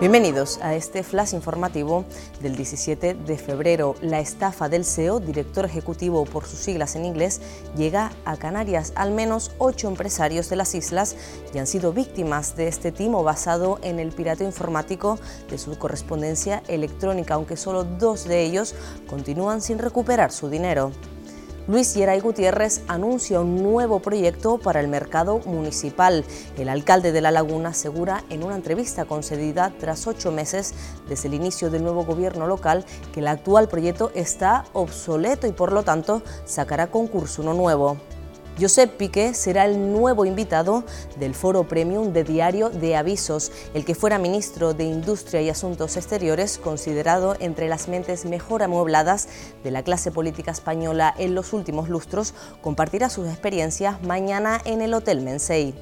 Bienvenidos a este flash informativo del 17 de febrero. La estafa del CEO, director ejecutivo por sus siglas en inglés, llega a Canarias. Al menos ocho empresarios de las islas ya han sido víctimas de este timo basado en el pirateo informático de su correspondencia electrónica, aunque solo dos de ellos continúan sin recuperar su dinero. Luis Yeray Gutiérrez anuncia un nuevo proyecto para el mercado municipal. El alcalde de La Laguna asegura en una entrevista concedida tras ocho meses desde el inicio del nuevo gobierno local que el actual proyecto está obsoleto y por lo tanto sacará concurso uno nuevo. Josep Piqué será el nuevo invitado del foro premium de Diario de Avisos, el que fuera ministro de Industria y Asuntos Exteriores, considerado entre las mentes mejor amuebladas de la clase política española en los últimos lustros, compartirá sus experiencias mañana en el Hotel Mensei.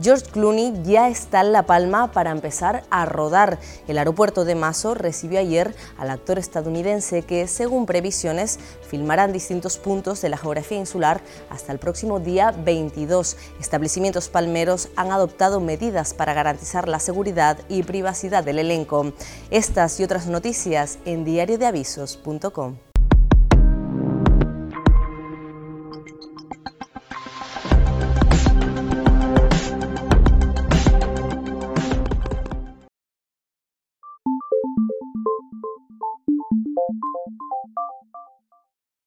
George Clooney ya está en La Palma para empezar a rodar. El aeropuerto de Maso recibió ayer al actor estadounidense que, según previsiones, filmará en distintos puntos de la geografía insular hasta el próximo día 22. Establecimientos palmeros han adoptado medidas para garantizar la seguridad y privacidad del elenco. Estas y otras noticias en diariodeavisos.com.